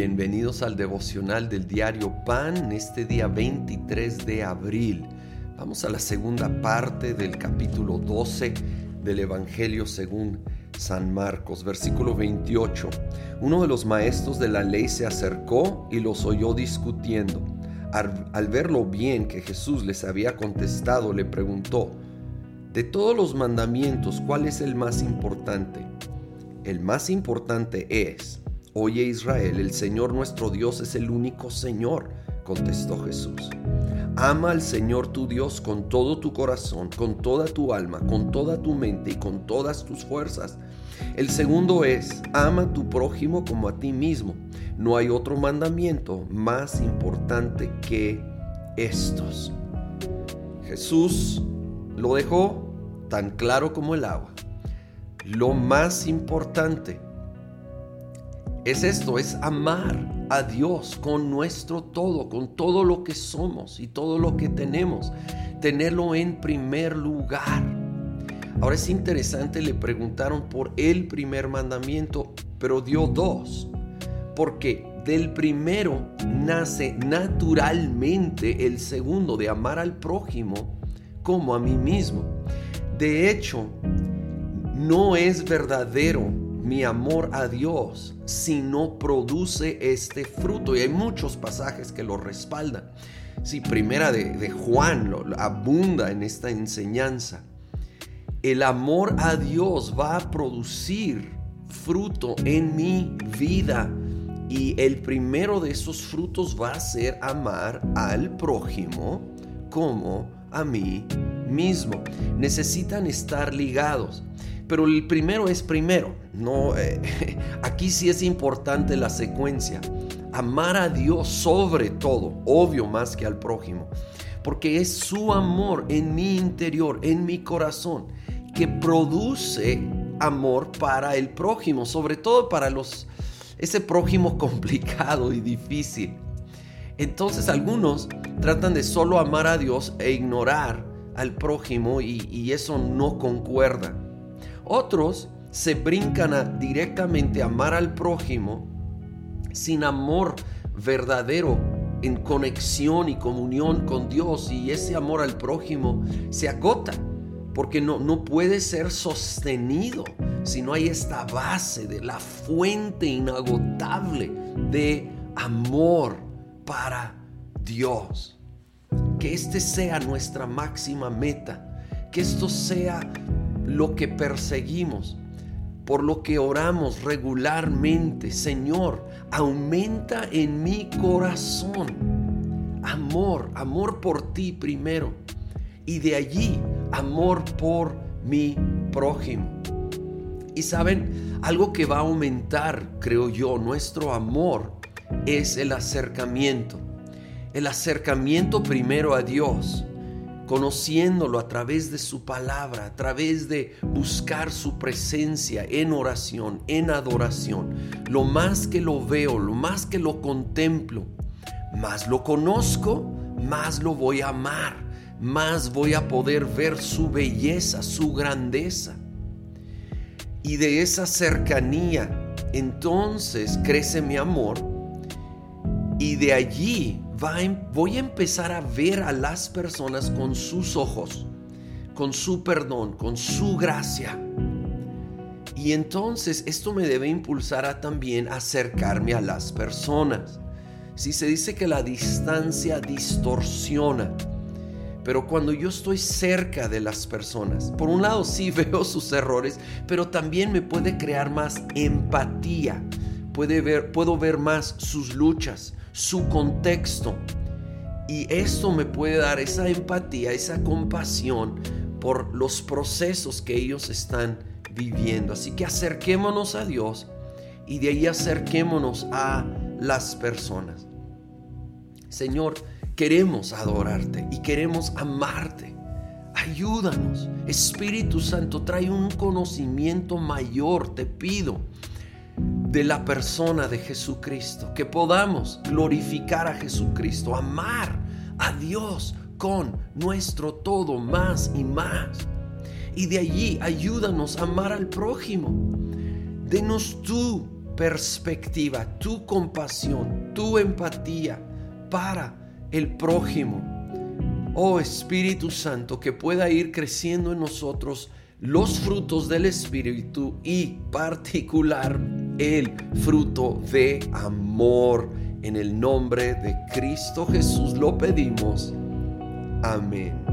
Bienvenidos al devocional del diario Pan este día 23 de abril. Vamos a la segunda parte del capítulo 12 del Evangelio según San Marcos, versículo 28. Uno de los maestros de la ley se acercó y los oyó discutiendo. Al, ver lo bien que Jesús les había contestado, le preguntó, de todos los mandamientos, ¿cuál es el más importante? El más importante es, Oye Israel, el Señor nuestro Dios es el único Señor, contestó Jesús. Ama al Señor tu Dios con todo tu corazón, con toda tu alma, con toda tu mente y con todas tus fuerzas. El segundo es, ama a tu prójimo como a ti mismo. No hay otro mandamiento más importante que estos. Jesús lo dejó tan claro como el agua. Lo más importante es esto, es amar a Dios con nuestro todo, con todo lo que somos y todo lo que tenemos, tenerlo en primer lugar. Ahora es interesante, le preguntaron por el primer mandamiento, pero dio dos, porque del primero nace naturalmente el segundo, de amar al prójimo como a mí mismo. De hecho, no es verdadero mi amor a Dios si no produce este fruto. Y hay muchos pasajes que lo respaldan. Si primera de, Juan lo, abunda en esta enseñanza. El amor a Dios va a producir fruto en mi vida. Y el primero de esos frutos va a ser amar al prójimo como a mí mismo. Necesitan estar ligados. Pero el primero es primero. No, eh, aquí sí es importante la secuencia. Amar a Dios sobre todo, obvio más que al prójimo. Porque es su amor en mi interior, en mi corazón, que produce amor para el prójimo, sobre todo para los ese prójimo complicado y difícil. Entonces algunos tratan de solo amar a Dios e ignorar al prójimo y, y eso no concuerda. Otros se brincan a directamente amar al prójimo sin amor verdadero en conexión y comunión con Dios y ese amor al prójimo se agota porque no, no puede ser sostenido si no hay esta base de la fuente inagotable de amor para Dios. Que este sea nuestra máxima meta, que esto sea lo que perseguimos, por lo que oramos regularmente. Señor, aumenta en mi corazón amor, amor por ti primero. Y de allí amor por mi prójimo. Y saben, algo que va a aumentar, creo yo, nuestro amor es el acercamiento. El acercamiento primero a Dios conociéndolo a través de su palabra, a través de buscar su presencia en oración, en adoración. Lo más que lo veo, lo más que lo contemplo, más lo conozco, más lo voy a amar, más voy a poder ver su belleza, su grandeza. Y de esa cercanía, entonces crece mi amor y de allí Em, voy a empezar a ver a las personas con sus ojos, con su perdón, con su gracia. Y entonces esto me debe impulsar a también acercarme a las personas. Si se dice que la distancia distorsiona, pero cuando yo estoy cerca de las personas, por un lado sí veo sus errores, pero también me puede crear más empatía. Puede ver, puedo ver más sus luchas, su contexto. Y esto me puede dar esa empatía, esa compasión por los procesos que ellos están viviendo. Así que acerquémonos a Dios y de ahí acerquémonos a las personas. Señor, queremos adorarte y queremos amarte. Ayúdanos. Espíritu Santo, trae un conocimiento mayor, te pido de la persona de Jesucristo, que podamos glorificar a Jesucristo, amar a Dios con nuestro todo más y más. Y de allí ayúdanos a amar al prójimo. Denos tu perspectiva, tu compasión, tu empatía para el prójimo. Oh Espíritu Santo, que pueda ir creciendo en nosotros los frutos del Espíritu y particular el fruto de amor. En el nombre de Cristo Jesús lo pedimos. Amén.